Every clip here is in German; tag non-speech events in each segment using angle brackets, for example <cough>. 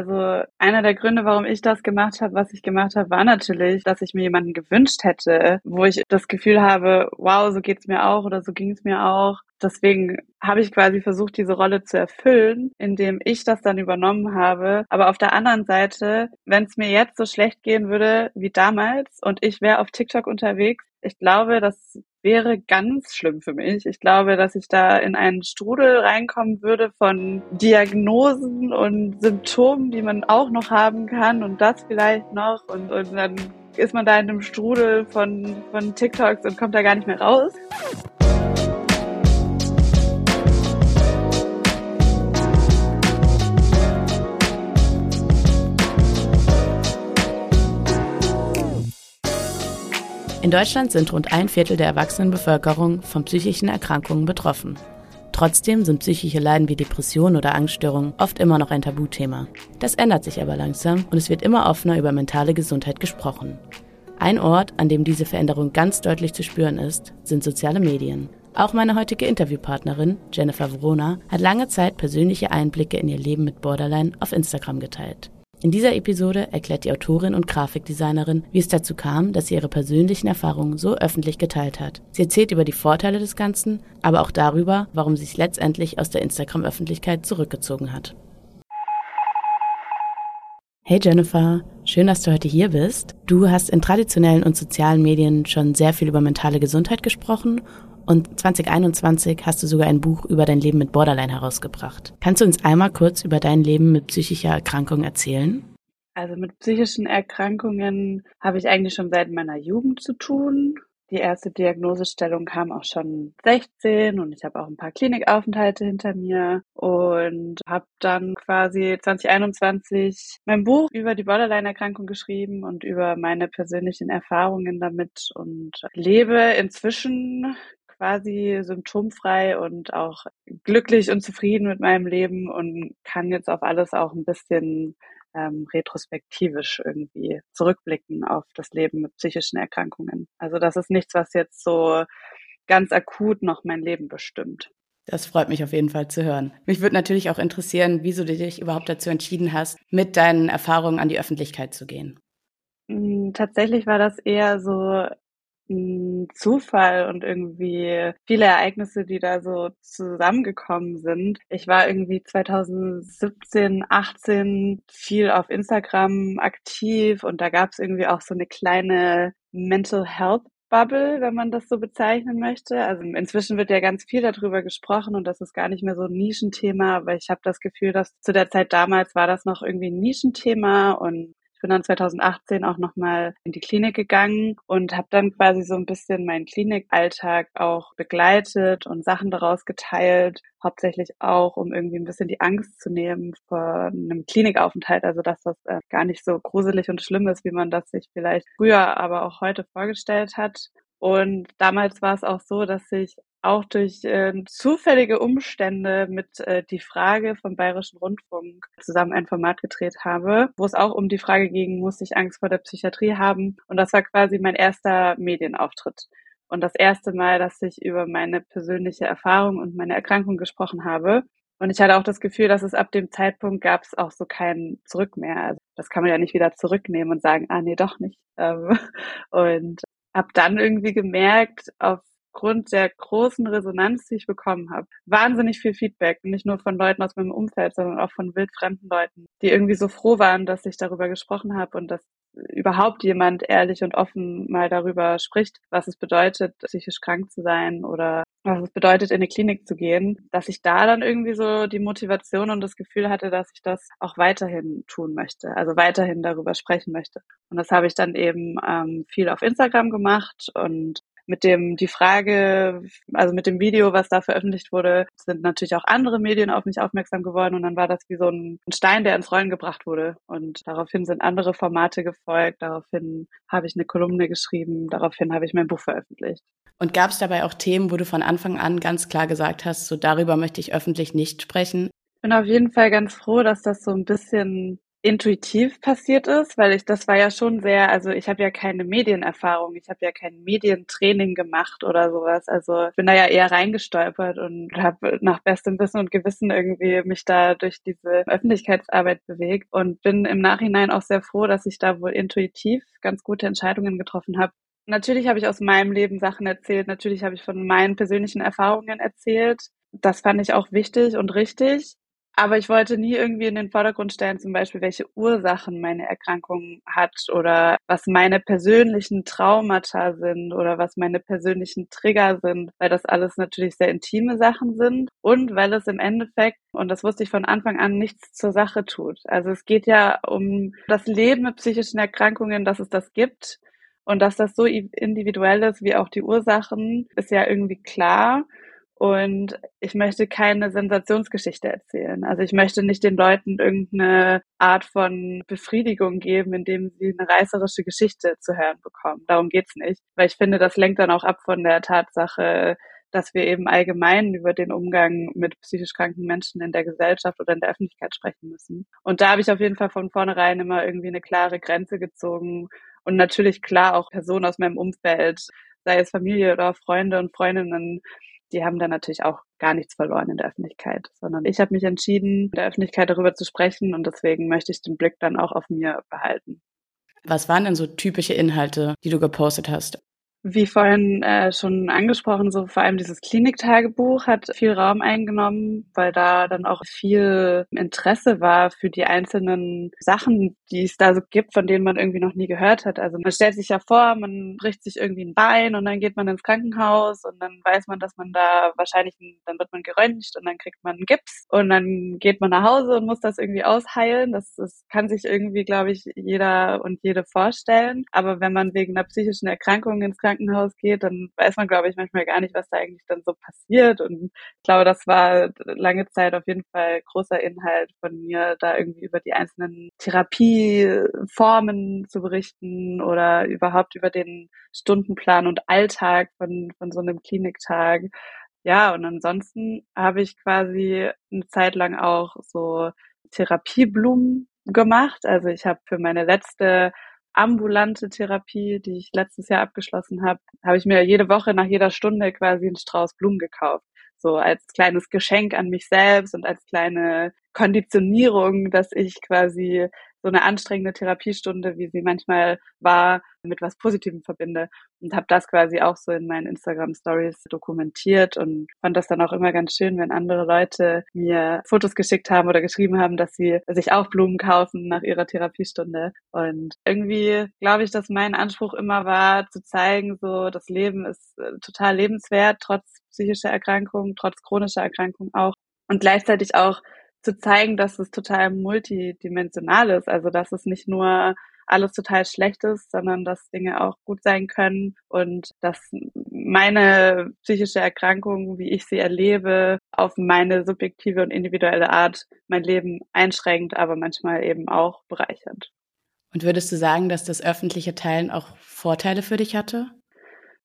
Also einer der Gründe, warum ich das gemacht habe, was ich gemacht habe, war natürlich, dass ich mir jemanden gewünscht hätte, wo ich das Gefühl habe, wow, so geht's mir auch oder so ging es mir auch. Deswegen habe ich quasi versucht, diese Rolle zu erfüllen, indem ich das dann übernommen habe. Aber auf der anderen Seite, wenn es mir jetzt so schlecht gehen würde wie damals und ich wäre auf TikTok unterwegs, ich glaube, das wäre ganz schlimm für mich. Ich glaube, dass ich da in einen Strudel reinkommen würde von Diagnosen und Symptomen, die man auch noch haben kann und das vielleicht noch und, und dann ist man da in einem Strudel von, von TikToks und kommt da gar nicht mehr raus. In Deutschland sind rund ein Viertel der erwachsenen Bevölkerung von psychischen Erkrankungen betroffen. Trotzdem sind psychische Leiden wie Depressionen oder Angststörungen oft immer noch ein Tabuthema. Das ändert sich aber langsam und es wird immer offener über mentale Gesundheit gesprochen. Ein Ort, an dem diese Veränderung ganz deutlich zu spüren ist, sind soziale Medien. Auch meine heutige Interviewpartnerin, Jennifer Verona, hat lange Zeit persönliche Einblicke in ihr Leben mit Borderline auf Instagram geteilt. In dieser Episode erklärt die Autorin und Grafikdesignerin, wie es dazu kam, dass sie ihre persönlichen Erfahrungen so öffentlich geteilt hat. Sie erzählt über die Vorteile des Ganzen, aber auch darüber, warum sie sich letztendlich aus der Instagram-Öffentlichkeit zurückgezogen hat. Hey Jennifer, schön, dass du heute hier bist. Du hast in traditionellen und sozialen Medien schon sehr viel über mentale Gesundheit gesprochen und 2021 hast du sogar ein Buch über dein Leben mit Borderline herausgebracht. Kannst du uns einmal kurz über dein Leben mit psychischer Erkrankung erzählen? Also mit psychischen Erkrankungen habe ich eigentlich schon seit meiner Jugend zu tun. Die erste Diagnosestellung kam auch schon 16 und ich habe auch ein paar Klinikaufenthalte hinter mir und habe dann quasi 2021 mein Buch über die Borderline-Erkrankung geschrieben und über meine persönlichen Erfahrungen damit und lebe inzwischen quasi symptomfrei und auch glücklich und zufrieden mit meinem Leben und kann jetzt auf alles auch ein bisschen ähm, retrospektivisch irgendwie zurückblicken auf das Leben mit psychischen Erkrankungen. Also das ist nichts, was jetzt so ganz akut noch mein Leben bestimmt. Das freut mich auf jeden Fall zu hören. Mich würde natürlich auch interessieren, wieso du dich überhaupt dazu entschieden hast, mit deinen Erfahrungen an die Öffentlichkeit zu gehen. Hm, tatsächlich war das eher so ein Zufall und irgendwie viele Ereignisse, die da so zusammengekommen sind. Ich war irgendwie 2017, 18 viel auf Instagram aktiv und da gab es irgendwie auch so eine kleine Mental Health Bubble, wenn man das so bezeichnen möchte. Also inzwischen wird ja ganz viel darüber gesprochen und das ist gar nicht mehr so ein Nischenthema, aber ich habe das Gefühl, dass zu der Zeit damals war das noch irgendwie ein Nischenthema und ich bin dann 2018 auch nochmal in die Klinik gegangen und habe dann quasi so ein bisschen meinen Klinikalltag auch begleitet und Sachen daraus geteilt, hauptsächlich auch, um irgendwie ein bisschen die Angst zu nehmen vor einem Klinikaufenthalt, also dass das äh, gar nicht so gruselig und schlimm ist, wie man das sich vielleicht früher, aber auch heute vorgestellt hat. Und damals war es auch so, dass ich auch durch äh, zufällige Umstände mit äh, die Frage vom Bayerischen Rundfunk zusammen ein Format gedreht habe, wo es auch um die Frage ging, muss ich Angst vor der Psychiatrie haben? Und das war quasi mein erster Medienauftritt. Und das erste Mal, dass ich über meine persönliche Erfahrung und meine Erkrankung gesprochen habe. Und ich hatte auch das Gefühl, dass es ab dem Zeitpunkt gab es auch so kein Zurück mehr. Also das kann man ja nicht wieder zurücknehmen und sagen, ah nee, doch nicht. Ähm, <laughs> und habe dann irgendwie gemerkt, aufgrund der großen Resonanz, die ich bekommen habe, wahnsinnig viel Feedback, nicht nur von Leuten aus meinem Umfeld, sondern auch von wildfremden Leuten, die irgendwie so froh waren, dass ich darüber gesprochen habe und dass überhaupt jemand ehrlich und offen mal darüber spricht, was es bedeutet, psychisch krank zu sein oder was es bedeutet, in eine Klinik zu gehen, dass ich da dann irgendwie so die Motivation und das Gefühl hatte, dass ich das auch weiterhin tun möchte, also weiterhin darüber sprechen möchte. Und das habe ich dann eben ähm, viel auf Instagram gemacht und mit dem, die Frage, also mit dem Video, was da veröffentlicht wurde, sind natürlich auch andere Medien auf mich aufmerksam geworden und dann war das wie so ein Stein, der ins Rollen gebracht wurde. Und daraufhin sind andere Formate gefolgt, daraufhin habe ich eine Kolumne geschrieben, daraufhin habe ich mein Buch veröffentlicht. Und gab es dabei auch Themen, wo du von Anfang an ganz klar gesagt hast, so darüber möchte ich öffentlich nicht sprechen? Ich bin auf jeden Fall ganz froh, dass das so ein bisschen intuitiv passiert ist, weil ich das war ja schon sehr, also ich habe ja keine Medienerfahrung, ich habe ja kein Medientraining gemacht oder sowas. Also bin da ja eher reingestolpert und habe nach bestem Wissen und Gewissen irgendwie mich da durch diese Öffentlichkeitsarbeit bewegt und bin im Nachhinein auch sehr froh, dass ich da wohl intuitiv ganz gute Entscheidungen getroffen habe. Natürlich habe ich aus meinem Leben Sachen erzählt, natürlich habe ich von meinen persönlichen Erfahrungen erzählt. Das fand ich auch wichtig und richtig. Aber ich wollte nie irgendwie in den Vordergrund stellen, zum Beispiel, welche Ursachen meine Erkrankung hat oder was meine persönlichen Traumata sind oder was meine persönlichen Trigger sind, weil das alles natürlich sehr intime Sachen sind und weil es im Endeffekt, und das wusste ich von Anfang an, nichts zur Sache tut. Also es geht ja um das Leben mit psychischen Erkrankungen, dass es das gibt. Und dass das so individuell ist wie auch die Ursachen, ist ja irgendwie klar. Und ich möchte keine Sensationsgeschichte erzählen. Also ich möchte nicht den Leuten irgendeine Art von Befriedigung geben, indem sie eine reißerische Geschichte zu hören bekommen. Darum geht's nicht. Weil ich finde, das lenkt dann auch ab von der Tatsache, dass wir eben allgemein über den Umgang mit psychisch kranken Menschen in der Gesellschaft oder in der Öffentlichkeit sprechen müssen. Und da habe ich auf jeden Fall von vornherein immer irgendwie eine klare Grenze gezogen und natürlich klar auch Personen aus meinem Umfeld, sei es Familie oder Freunde und Freundinnen, die haben dann natürlich auch gar nichts verloren in der Öffentlichkeit, sondern ich habe mich entschieden, in der Öffentlichkeit darüber zu sprechen und deswegen möchte ich den Blick dann auch auf mir behalten. Was waren denn so typische Inhalte, die du gepostet hast? Wie vorhin äh, schon angesprochen, so vor allem dieses Kliniktagebuch hat viel Raum eingenommen, weil da dann auch viel Interesse war für die einzelnen Sachen, die es da so gibt, von denen man irgendwie noch nie gehört hat. Also man stellt sich ja vor, man bricht sich irgendwie ein Bein und dann geht man ins Krankenhaus und dann weiß man, dass man da wahrscheinlich, dann wird man geröntgt und dann kriegt man einen Gips und dann geht man nach Hause und muss das irgendwie ausheilen. Das, das kann sich irgendwie, glaube ich, jeder und jede vorstellen. Aber wenn man wegen einer psychischen Erkrankung ins Krankenhaus Krankenhaus geht, dann weiß man, glaube ich, manchmal gar nicht, was da eigentlich dann so passiert. Und ich glaube, das war lange Zeit auf jeden Fall großer Inhalt von mir, da irgendwie über die einzelnen Therapieformen zu berichten oder überhaupt über den Stundenplan und Alltag von, von so einem Kliniktag. Ja, und ansonsten habe ich quasi eine Zeit lang auch so Therapieblumen gemacht. Also ich habe für meine letzte ambulante Therapie, die ich letztes Jahr abgeschlossen habe, habe ich mir jede Woche nach jeder Stunde quasi einen Strauß Blumen gekauft. So als kleines Geschenk an mich selbst und als kleine Konditionierung, dass ich quasi so eine anstrengende Therapiestunde, wie sie manchmal war, mit was Positivem verbinde. Und habe das quasi auch so in meinen Instagram Stories dokumentiert und fand das dann auch immer ganz schön, wenn andere Leute mir Fotos geschickt haben oder geschrieben haben, dass sie sich auch Blumen kaufen nach ihrer Therapiestunde. Und irgendwie glaube ich, dass mein Anspruch immer war zu zeigen, so das Leben ist äh, total lebenswert trotz psychischer Erkrankung, trotz chronischer Erkrankung auch. Und gleichzeitig auch zu zeigen, dass es total multidimensional ist. Also dass es nicht nur alles total schlecht ist, sondern dass Dinge auch gut sein können und dass meine psychische Erkrankung, wie ich sie erlebe, auf meine subjektive und individuelle Art mein Leben einschränkt, aber manchmal eben auch bereichert. Und würdest du sagen, dass das öffentliche Teilen auch Vorteile für dich hatte?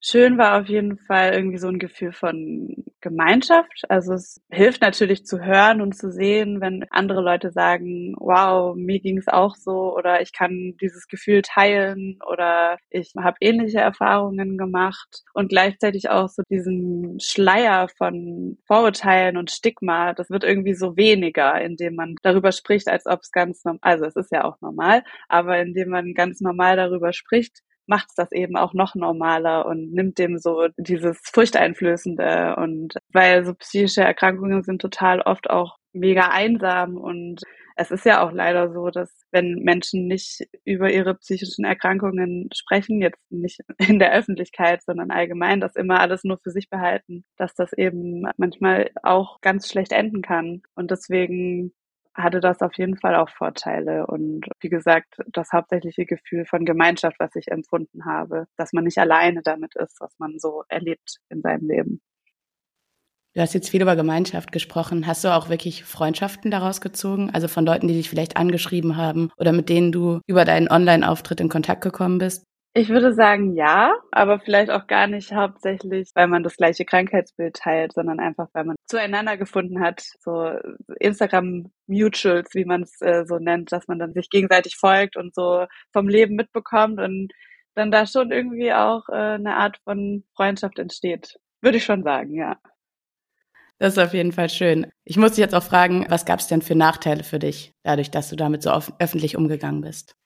Schön war auf jeden Fall irgendwie so ein Gefühl von Gemeinschaft. Also es hilft natürlich zu hören und zu sehen, wenn andere Leute sagen, wow, mir ging es auch so oder ich kann dieses Gefühl teilen oder ich habe ähnliche Erfahrungen gemacht und gleichzeitig auch so diesen Schleier von Vorurteilen und Stigma, das wird irgendwie so weniger, indem man darüber spricht, als ob es ganz normal, also es ist ja auch normal, aber indem man ganz normal darüber spricht, macht das eben auch noch normaler und nimmt dem so dieses Furchteinflößende und weil so psychische Erkrankungen sind total oft auch mega einsam und es ist ja auch leider so, dass wenn Menschen nicht über ihre psychischen Erkrankungen sprechen, jetzt nicht in der Öffentlichkeit, sondern allgemein, das immer alles nur für sich behalten, dass das eben manchmal auch ganz schlecht enden kann. Und deswegen hatte das auf jeden Fall auch Vorteile. Und wie gesagt, das hauptsächliche Gefühl von Gemeinschaft, was ich empfunden habe, dass man nicht alleine damit ist, was man so erlebt in seinem Leben. Du hast jetzt viel über Gemeinschaft gesprochen. Hast du auch wirklich Freundschaften daraus gezogen? Also von Leuten, die dich vielleicht angeschrieben haben oder mit denen du über deinen Online-Auftritt in Kontakt gekommen bist? Ich würde sagen ja, aber vielleicht auch gar nicht hauptsächlich, weil man das gleiche Krankheitsbild teilt, sondern einfach, weil man zueinander gefunden hat, so Instagram Mutuals, wie man es äh, so nennt, dass man dann sich gegenseitig folgt und so vom Leben mitbekommt und dann da schon irgendwie auch äh, eine Art von Freundschaft entsteht. Würde ich schon sagen, ja. Das ist auf jeden Fall schön. Ich muss dich jetzt auch fragen, was gab es denn für Nachteile für dich, dadurch, dass du damit so öffentlich umgegangen bist?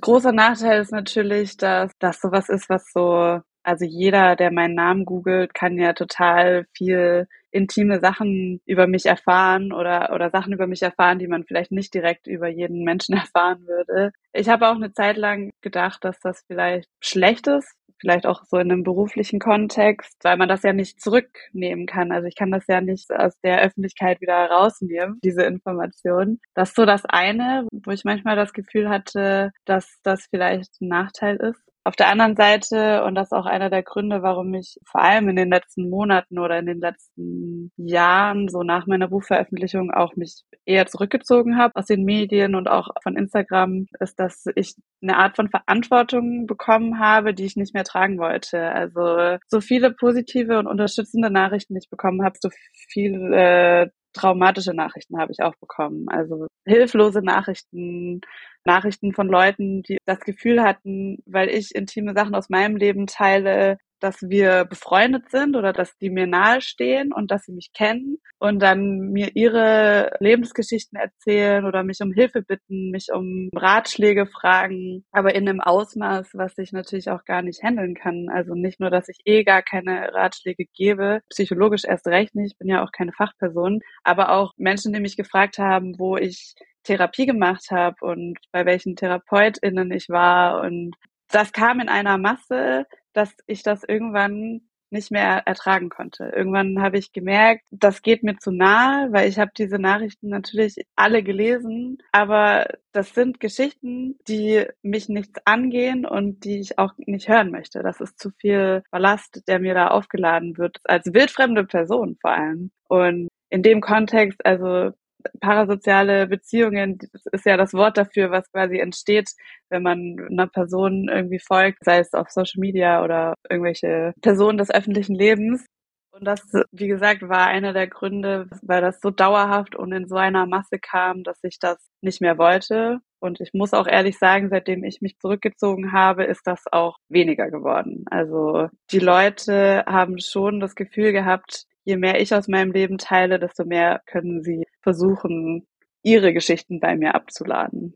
Großer Nachteil ist natürlich, dass das sowas ist, was so, also jeder, der meinen Namen googelt, kann ja total viel intime Sachen über mich erfahren oder, oder Sachen über mich erfahren, die man vielleicht nicht direkt über jeden Menschen <laughs> erfahren würde. Ich habe auch eine Zeit lang gedacht, dass das vielleicht schlecht ist, vielleicht auch so in einem beruflichen Kontext, weil man das ja nicht zurücknehmen kann. Also ich kann das ja nicht aus der Öffentlichkeit wieder rausnehmen, diese Information. Das ist so das eine, wo ich manchmal das Gefühl hatte, dass das vielleicht ein Nachteil ist. Auf der anderen Seite, und das ist auch einer der Gründe, warum ich vor allem in den letzten Monaten oder in den letzten Jahren, so nach meiner Buchveröffentlichung, auch mich eher zurückgezogen habe aus den Medien und auch von Instagram, ist, dass ich eine Art von Verantwortung bekommen habe, die ich nicht mehr tragen wollte. Also so viele positive und unterstützende Nachrichten, ich bekommen habe, so viele äh, traumatische Nachrichten habe ich auch bekommen. Also hilflose Nachrichten, Nachrichten von Leuten, die das Gefühl hatten, weil ich intime Sachen aus meinem Leben teile, dass wir befreundet sind oder dass die mir nahestehen und dass sie mich kennen und dann mir ihre Lebensgeschichten erzählen oder mich um Hilfe bitten, mich um Ratschläge fragen, aber in einem Ausmaß, was ich natürlich auch gar nicht handeln kann. Also nicht nur, dass ich eh gar keine Ratschläge gebe, psychologisch erst recht nicht, ich bin ja auch keine Fachperson, aber auch Menschen, die mich gefragt haben, wo ich Therapie gemacht habe und bei welchen TherapeutInnen ich war. Und das kam in einer Masse, dass ich das irgendwann nicht mehr ertragen konnte. Irgendwann habe ich gemerkt, das geht mir zu nahe, weil ich habe diese Nachrichten natürlich alle gelesen, aber das sind Geschichten, die mich nichts angehen und die ich auch nicht hören möchte. Das ist zu viel Ballast, der mir da aufgeladen wird, als wildfremde Person vor allem. Und in dem Kontext, also parasoziale Beziehungen ist ja das Wort dafür, was quasi entsteht, wenn man einer Person irgendwie folgt, sei es auf Social Media oder irgendwelche Personen des öffentlichen Lebens. Und das, wie gesagt, war einer der Gründe, weil das so dauerhaft und in so einer Masse kam, dass ich das nicht mehr wollte. Und ich muss auch ehrlich sagen, seitdem ich mich zurückgezogen habe, ist das auch weniger geworden. Also die Leute haben schon das Gefühl gehabt, je mehr ich aus meinem Leben teile, desto mehr können sie versuchen, ihre Geschichten bei mir abzuladen.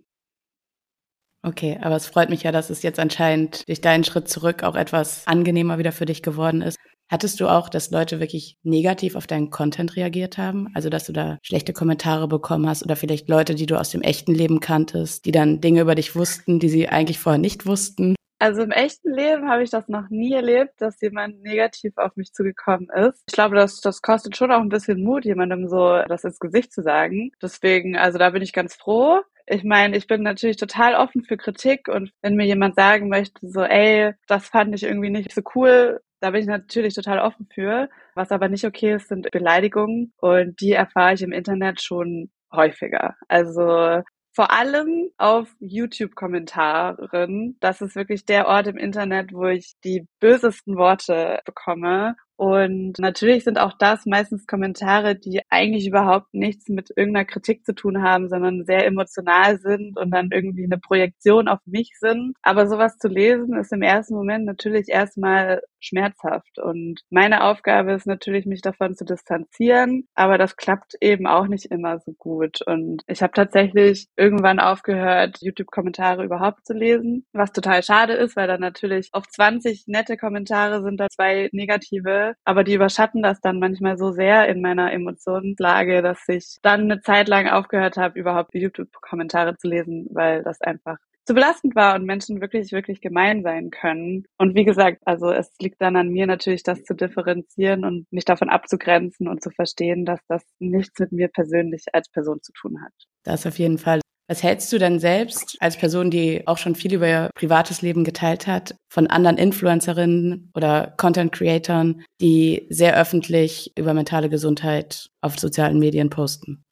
Okay, aber es freut mich ja, dass es jetzt anscheinend durch deinen Schritt zurück auch etwas angenehmer wieder für dich geworden ist. Hattest du auch, dass Leute wirklich negativ auf deinen Content reagiert haben? Also, dass du da schlechte Kommentare bekommen hast oder vielleicht Leute, die du aus dem echten Leben kanntest, die dann Dinge über dich wussten, die sie eigentlich vorher nicht wussten? Also im echten Leben habe ich das noch nie erlebt, dass jemand negativ auf mich zugekommen ist. Ich glaube, das, das kostet schon auch ein bisschen Mut, jemandem so das ins Gesicht zu sagen. Deswegen, also da bin ich ganz froh. Ich meine, ich bin natürlich total offen für Kritik und wenn mir jemand sagen möchte, so, ey, das fand ich irgendwie nicht so cool, da bin ich natürlich total offen für. Was aber nicht okay ist, sind Beleidigungen und die erfahre ich im Internet schon häufiger. Also vor allem auf YouTube-Kommentaren. Das ist wirklich der Ort im Internet, wo ich die bösesten Worte bekomme. Und natürlich sind auch das meistens Kommentare, die eigentlich überhaupt nichts mit irgendeiner Kritik zu tun haben, sondern sehr emotional sind und dann irgendwie eine Projektion auf mich sind. Aber sowas zu lesen ist im ersten Moment natürlich erstmal schmerzhaft. Und meine Aufgabe ist natürlich, mich davon zu distanzieren. Aber das klappt eben auch nicht immer so gut. Und ich habe tatsächlich irgendwann aufgehört, YouTube-Kommentare überhaupt zu lesen, was total schade ist, weil dann natürlich auf 20 nette Kommentare sind da zwei negative aber die überschatten das dann manchmal so sehr in meiner Emotionslage, dass ich dann eine Zeit lang aufgehört habe, überhaupt YouTube-Kommentare zu lesen, weil das einfach zu belastend war und Menschen wirklich, wirklich gemein sein können. Und wie gesagt, also es liegt dann an mir natürlich, das zu differenzieren und mich davon abzugrenzen und zu verstehen, dass das nichts mit mir persönlich als Person zu tun hat. Das auf jeden Fall. Was hältst du denn selbst als Person, die auch schon viel über ihr privates Leben geteilt hat, von anderen Influencerinnen oder Content Creatoren, die sehr öffentlich über mentale Gesundheit auf sozialen Medien posten?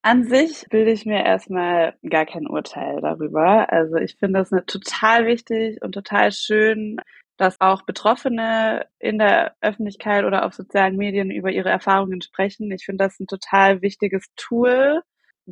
An sich bilde ich mir erstmal gar kein Urteil darüber. Also ich finde das total wichtig und total schön, dass auch Betroffene in der Öffentlichkeit oder auf sozialen Medien über ihre Erfahrungen sprechen. Ich finde das ein total wichtiges Tool,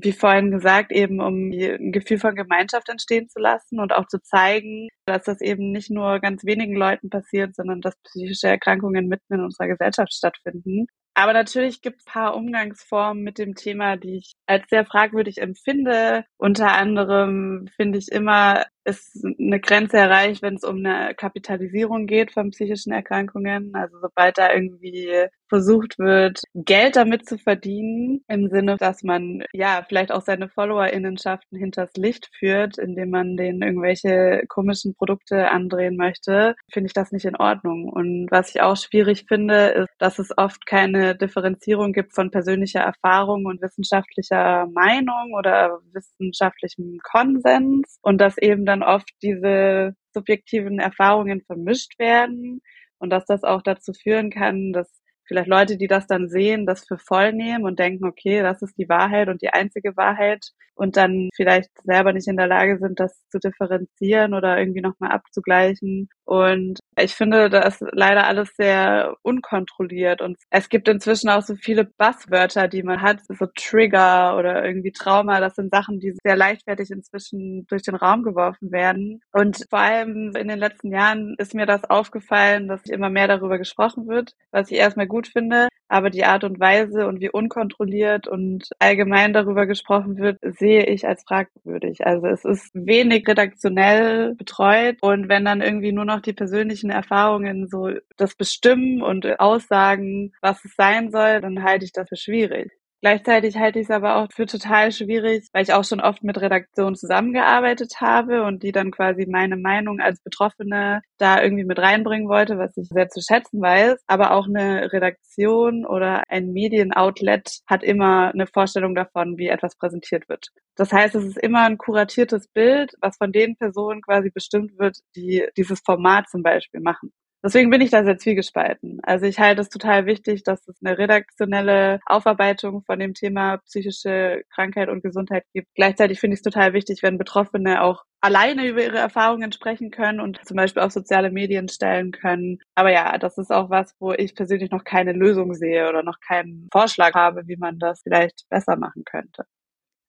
wie vorhin gesagt, eben um ein Gefühl von Gemeinschaft entstehen zu lassen und auch zu zeigen, dass das eben nicht nur ganz wenigen Leuten passiert, sondern dass psychische Erkrankungen mitten in unserer Gesellschaft stattfinden. Aber natürlich gibt es paar Umgangsformen mit dem Thema, die ich als sehr fragwürdig empfinde. Unter anderem finde ich immer, ist eine Grenze erreicht, wenn es um eine Kapitalisierung geht von psychischen Erkrankungen. Also sobald da irgendwie versucht wird, Geld damit zu verdienen, im Sinne, dass man ja vielleicht auch seine FollowerInnenschaften hinters Licht führt, indem man denen irgendwelche komischen Produkte andrehen möchte, finde ich das nicht in Ordnung. Und was ich auch schwierig finde, ist, dass es oft keine Differenzierung gibt von persönlicher Erfahrung und wissenschaftlicher Meinung oder wissenschaftlichem Konsens und dass eben dann oft diese subjektiven Erfahrungen vermischt werden und dass das auch dazu führen kann, dass vielleicht Leute, die das dann sehen, das für voll nehmen und denken, okay, das ist die Wahrheit und die einzige Wahrheit und dann vielleicht selber nicht in der Lage sind, das zu differenzieren oder irgendwie nochmal abzugleichen. Und ich finde, da ist leider alles sehr unkontrolliert und es gibt inzwischen auch so viele Buzzwörter, die man hat, so Trigger oder irgendwie Trauma. Das sind Sachen, die sehr leichtfertig inzwischen durch den Raum geworfen werden. Und vor allem in den letzten Jahren ist mir das aufgefallen, dass immer mehr darüber gesprochen wird, was ich erstmal gut finde. Aber die Art und Weise und wie unkontrolliert und allgemein darüber gesprochen wird, sehe ich als fragwürdig. Also es ist wenig redaktionell betreut und wenn dann irgendwie nur noch die persönlichen Erfahrungen so das bestimmen und aussagen, was es sein soll, dann halte ich das für schwierig. Gleichzeitig halte ich es aber auch für total schwierig, weil ich auch schon oft mit Redaktionen zusammengearbeitet habe und die dann quasi meine Meinung als Betroffene da irgendwie mit reinbringen wollte, was ich sehr zu schätzen weiß. Aber auch eine Redaktion oder ein Medienoutlet hat immer eine Vorstellung davon, wie etwas präsentiert wird. Das heißt, es ist immer ein kuratiertes Bild, was von den Personen quasi bestimmt wird, die dieses Format zum Beispiel machen. Deswegen bin ich da sehr zwiegespalten. Also ich halte es total wichtig, dass es eine redaktionelle Aufarbeitung von dem Thema psychische Krankheit und Gesundheit gibt. Gleichzeitig finde ich es total wichtig, wenn Betroffene auch alleine über ihre Erfahrungen sprechen können und zum Beispiel auf soziale Medien stellen können. Aber ja, das ist auch was, wo ich persönlich noch keine Lösung sehe oder noch keinen Vorschlag habe, wie man das vielleicht besser machen könnte.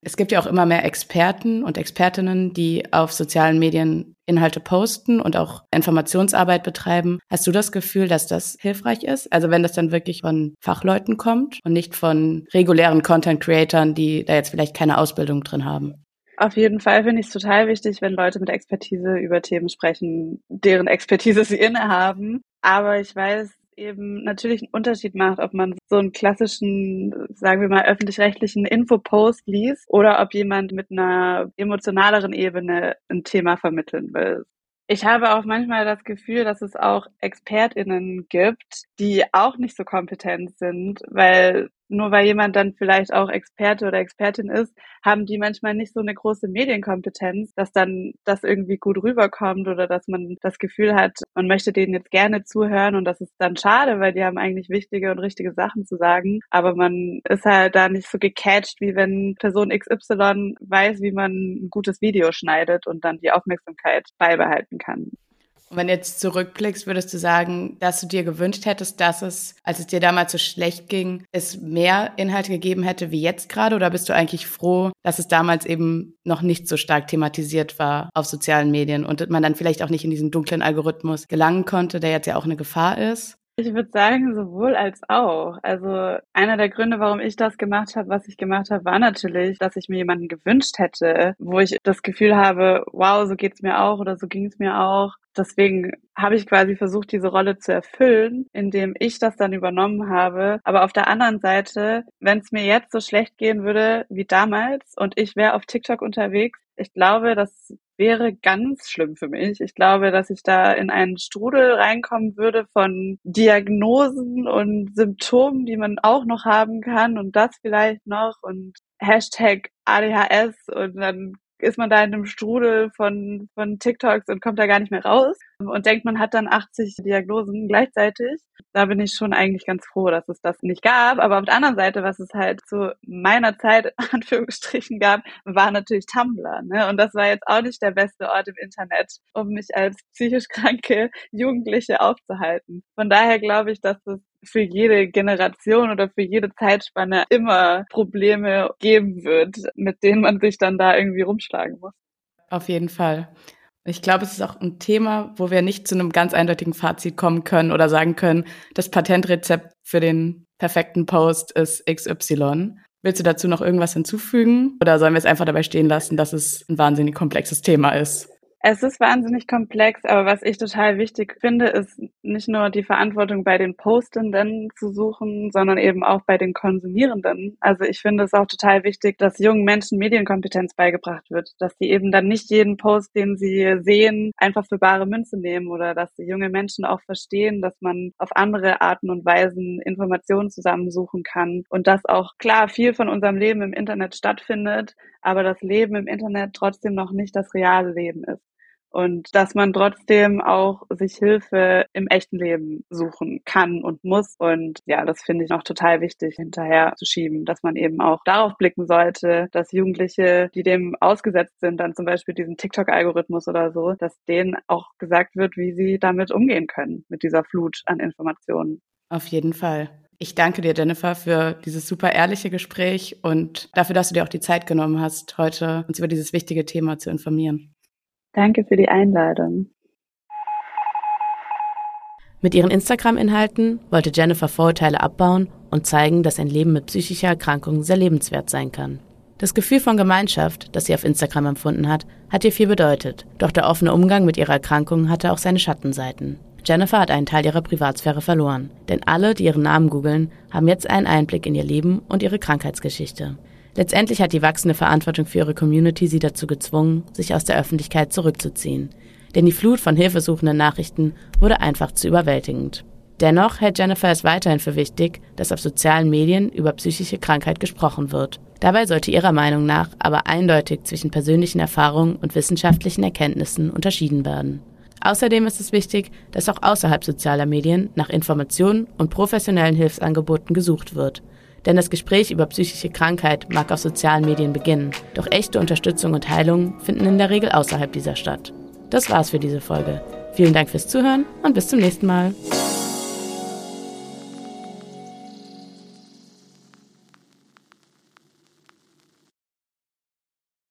Es gibt ja auch immer mehr Experten und Expertinnen, die auf sozialen Medien Inhalte posten und auch Informationsarbeit betreiben. Hast du das Gefühl, dass das hilfreich ist? Also wenn das dann wirklich von Fachleuten kommt und nicht von regulären Content-Creatern, die da jetzt vielleicht keine Ausbildung drin haben? Auf jeden Fall finde ich es total wichtig, wenn Leute mit Expertise über Themen sprechen, deren Expertise sie innehaben. Aber ich weiß eben natürlich einen Unterschied macht, ob man so einen klassischen, sagen wir mal, öffentlich-rechtlichen Infopost liest oder ob jemand mit einer emotionaleren Ebene ein Thema vermitteln will. Ich habe auch manchmal das Gefühl, dass es auch ExpertInnen gibt, die auch nicht so kompetent sind, weil nur weil jemand dann vielleicht auch Experte oder Expertin ist, haben die manchmal nicht so eine große Medienkompetenz, dass dann das irgendwie gut rüberkommt oder dass man das Gefühl hat, man möchte denen jetzt gerne zuhören und das ist dann schade, weil die haben eigentlich wichtige und richtige Sachen zu sagen, aber man ist halt da nicht so gecatcht, wie wenn Person XY weiß, wie man ein gutes Video schneidet und dann die Aufmerksamkeit beibehalten kann. Wenn du jetzt zurückblickst, würdest du sagen, dass du dir gewünscht hättest, dass es, als es dir damals so schlecht ging, es mehr Inhalte gegeben hätte wie jetzt gerade? Oder bist du eigentlich froh, dass es damals eben noch nicht so stark thematisiert war auf sozialen Medien und man dann vielleicht auch nicht in diesen dunklen Algorithmus gelangen konnte, der jetzt ja auch eine Gefahr ist? Ich würde sagen, sowohl als auch. Also einer der Gründe, warum ich das gemacht habe, was ich gemacht habe, war natürlich, dass ich mir jemanden gewünscht hätte, wo ich das Gefühl habe, wow, so geht's mir auch oder so ging es mir auch. Deswegen habe ich quasi versucht, diese Rolle zu erfüllen, indem ich das dann übernommen habe. Aber auf der anderen Seite, wenn es mir jetzt so schlecht gehen würde wie damals und ich wäre auf TikTok unterwegs, ich glaube, das wäre ganz schlimm für mich. Ich glaube, dass ich da in einen Strudel reinkommen würde von Diagnosen und Symptomen, die man auch noch haben kann und das vielleicht noch und Hashtag ADHS und dann ist man da in einem Strudel von, von TikToks und kommt da gar nicht mehr raus und denkt, man hat dann 80 Diagnosen gleichzeitig. Da bin ich schon eigentlich ganz froh, dass es das nicht gab. Aber auf der anderen Seite, was es halt zu meiner Zeit, <laughs> Anführungsstrichen, gab, war natürlich Tumblr. Ne? Und das war jetzt auch nicht der beste Ort im Internet, um mich als psychisch kranke Jugendliche aufzuhalten. Von daher glaube ich, dass es für jede Generation oder für jede Zeitspanne immer Probleme geben wird, mit denen man sich dann da irgendwie rumschlagen muss. Auf jeden Fall. Ich glaube, es ist auch ein Thema, wo wir nicht zu einem ganz eindeutigen Fazit kommen können oder sagen können, das Patentrezept für den perfekten Post ist XY. Willst du dazu noch irgendwas hinzufügen oder sollen wir es einfach dabei stehen lassen, dass es ein wahnsinnig komplexes Thema ist? Es ist wahnsinnig komplex, aber was ich total wichtig finde, ist nicht nur die Verantwortung bei den Postenden zu suchen, sondern eben auch bei den Konsumierenden. Also ich finde es auch total wichtig, dass jungen Menschen Medienkompetenz beigebracht wird, dass sie eben dann nicht jeden Post, den sie sehen, einfach für bare Münze nehmen oder dass die junge Menschen auch verstehen, dass man auf andere Arten und Weisen Informationen zusammensuchen kann und dass auch klar viel von unserem Leben im Internet stattfindet, aber das Leben im Internet trotzdem noch nicht das reale Leben ist und dass man trotzdem auch sich Hilfe im echten Leben suchen kann und muss. Und ja, das finde ich noch total wichtig hinterher zu schieben, dass man eben auch darauf blicken sollte, dass Jugendliche, die dem ausgesetzt sind, dann zum Beispiel diesen TikTok-Algorithmus oder so, dass denen auch gesagt wird, wie sie damit umgehen können, mit dieser Flut an Informationen. Auf jeden Fall. Ich danke dir, Jennifer, für dieses super ehrliche Gespräch und dafür, dass du dir auch die Zeit genommen hast, heute uns über dieses wichtige Thema zu informieren. Danke für die Einladung. Mit ihren Instagram-Inhalten wollte Jennifer Vorurteile abbauen und zeigen, dass ein Leben mit psychischer Erkrankung sehr lebenswert sein kann. Das Gefühl von Gemeinschaft, das sie auf Instagram empfunden hat, hat ihr viel bedeutet. Doch der offene Umgang mit ihrer Erkrankung hatte auch seine Schattenseiten. Jennifer hat einen Teil ihrer Privatsphäre verloren, denn alle, die ihren Namen googeln, haben jetzt einen Einblick in ihr Leben und ihre Krankheitsgeschichte. Letztendlich hat die wachsende Verantwortung für ihre Community sie dazu gezwungen, sich aus der Öffentlichkeit zurückzuziehen. Denn die Flut von hilfesuchenden Nachrichten wurde einfach zu überwältigend. Dennoch hält Jennifer es weiterhin für wichtig, dass auf sozialen Medien über psychische Krankheit gesprochen wird. Dabei sollte ihrer Meinung nach aber eindeutig zwischen persönlichen Erfahrungen und wissenschaftlichen Erkenntnissen unterschieden werden. Außerdem ist es wichtig, dass auch außerhalb sozialer Medien nach Informationen und professionellen Hilfsangeboten gesucht wird, denn das Gespräch über psychische Krankheit mag auf sozialen Medien beginnen, doch echte Unterstützung und Heilung finden in der Regel außerhalb dieser statt. Das war's für diese Folge. Vielen Dank fürs Zuhören und bis zum nächsten Mal.